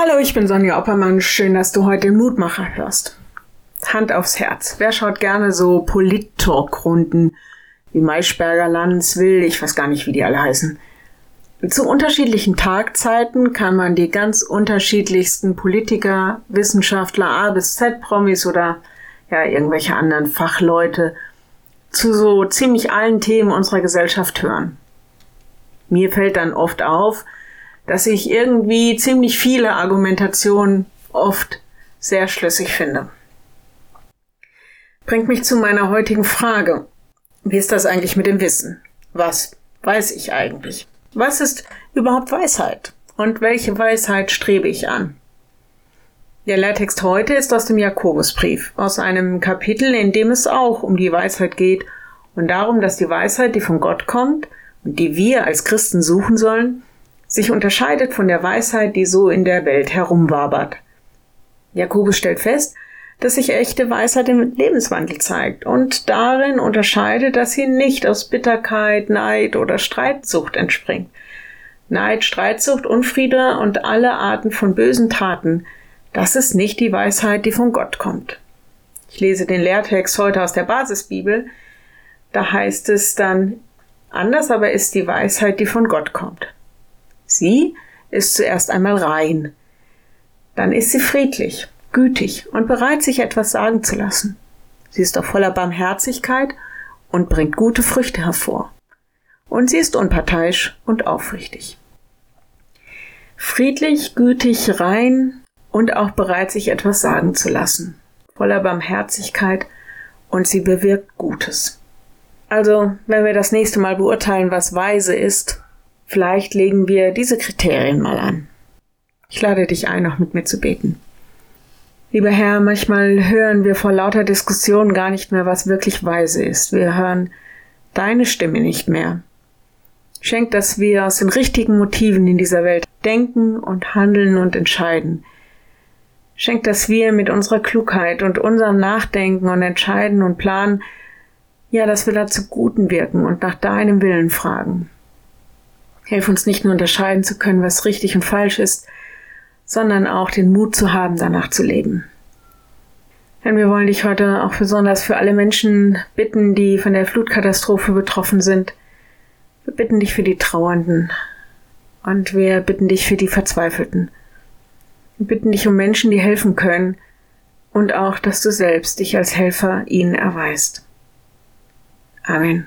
Hallo, ich bin Sonja Oppermann. Schön, dass du heute den Mutmacher hörst. Hand aufs Herz. Wer schaut gerne so Polit-Talk-Runden wie Maischberger, Landswill, ich weiß gar nicht, wie die alle heißen. Zu unterschiedlichen Tagzeiten kann man die ganz unterschiedlichsten Politiker, Wissenschaftler, A bis Z Promis oder ja, irgendwelche anderen Fachleute zu so ziemlich allen Themen unserer Gesellschaft hören. Mir fällt dann oft auf, dass ich irgendwie ziemlich viele Argumentationen oft sehr schlüssig finde. Bringt mich zu meiner heutigen Frage. Wie ist das eigentlich mit dem Wissen? Was weiß ich eigentlich? Was ist überhaupt Weisheit? Und welche Weisheit strebe ich an? Der Lehrtext heute ist aus dem Jakobusbrief, aus einem Kapitel, in dem es auch um die Weisheit geht und darum, dass die Weisheit, die von Gott kommt und die wir als Christen suchen sollen, sich unterscheidet von der Weisheit, die so in der Welt herumwabert. Jakobus stellt fest, dass sich echte Weisheit im Lebenswandel zeigt und darin unterscheidet, dass sie nicht aus Bitterkeit, Neid oder Streitsucht entspringt. Neid, Streitsucht, Unfriede und alle Arten von bösen Taten, das ist nicht die Weisheit, die von Gott kommt. Ich lese den Lehrtext heute aus der Basisbibel. Da heißt es dann, anders aber ist die Weisheit, die von Gott kommt. Sie ist zuerst einmal rein. Dann ist sie friedlich, gütig und bereit, sich etwas sagen zu lassen. Sie ist auch voller Barmherzigkeit und bringt gute Früchte hervor. Und sie ist unparteiisch und aufrichtig. Friedlich, gütig, rein und auch bereit, sich etwas sagen zu lassen. Voller Barmherzigkeit und sie bewirkt Gutes. Also, wenn wir das nächste Mal beurteilen, was weise ist, Vielleicht legen wir diese Kriterien mal an. Ich lade dich ein, noch mit mir zu beten. Lieber Herr, manchmal hören wir vor lauter Diskussion gar nicht mehr, was wirklich weise ist. Wir hören deine Stimme nicht mehr. Schenk, dass wir aus den richtigen Motiven in dieser Welt denken und handeln und entscheiden. Schenk, dass wir mit unserer Klugheit und unserem Nachdenken und Entscheiden und Planen, ja, dass wir dazu Guten wirken und nach deinem Willen fragen. Hilf uns nicht nur unterscheiden zu können, was richtig und falsch ist, sondern auch den Mut zu haben, danach zu leben. Denn wir wollen dich heute auch besonders für alle Menschen bitten, die von der Flutkatastrophe betroffen sind. Wir bitten dich für die Trauernden und wir bitten dich für die Verzweifelten. Wir bitten dich um Menschen, die helfen können und auch, dass du selbst dich als Helfer ihnen erweist. Amen.